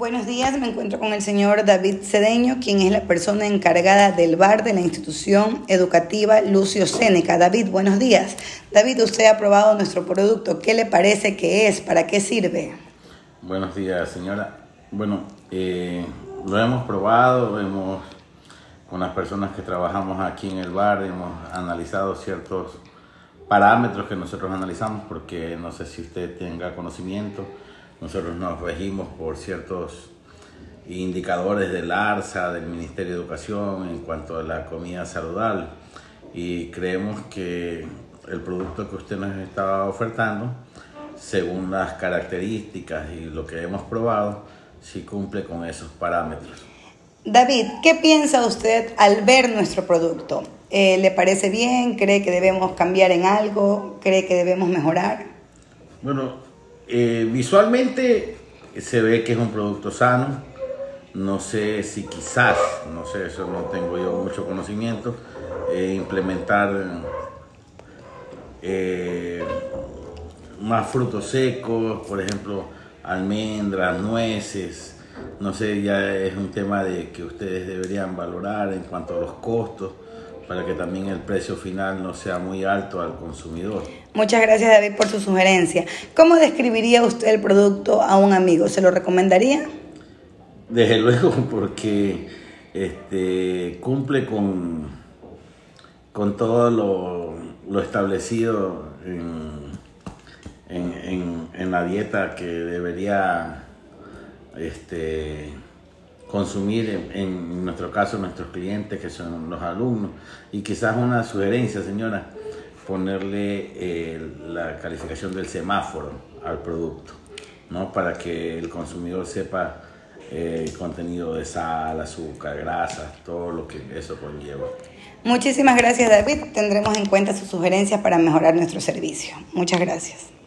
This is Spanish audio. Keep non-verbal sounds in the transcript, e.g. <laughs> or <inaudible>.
Buenos días, me encuentro con el señor David Cedeño, quien es la persona encargada del bar de la institución educativa Lucio Séneca. David, buenos días. David, usted ha probado nuestro producto. ¿Qué le parece que es? ¿Para qué sirve? Buenos días, señora. Bueno, eh, lo hemos probado, hemos, con las personas que trabajamos aquí en el bar, hemos analizado ciertos parámetros que nosotros analizamos, porque no sé si usted tenga conocimiento nosotros nos regimos por ciertos indicadores del ARSA, del Ministerio de Educación en cuanto a la comida saludable y creemos que el producto que usted nos está ofertando, según las características y lo que hemos probado, sí cumple con esos parámetros. David, ¿qué piensa usted al ver nuestro producto? Eh, ¿Le parece bien? ¿Cree que debemos cambiar en algo? ¿Cree que debemos mejorar? Bueno, eh, visualmente se ve que es un producto sano. No sé si quizás, no sé, eso no tengo yo mucho conocimiento, eh, implementar eh, más frutos secos, por ejemplo, almendras, nueces. No sé, ya es un tema de que ustedes deberían valorar en cuanto a los costos para que también el precio final no sea muy alto al consumidor. Muchas gracias David por su sugerencia. ¿Cómo describiría usted el producto a un amigo? ¿Se lo recomendaría? Desde <laughs> luego, porque este, cumple con, con todo lo, establecido en, en, la dieta que debería este, consumir, en, nuestro caso, nuestros clientes, que son los alumnos. Y quizás una sugerencia, señora, ponerle eh, la calificación del semáforo al producto, ¿no? Para que el consumidor sepa eh, el contenido de sal, azúcar, grasas, todo lo que eso conlleva. Muchísimas gracias, David. Tendremos en cuenta sus sugerencias para mejorar nuestro servicio. Muchas gracias.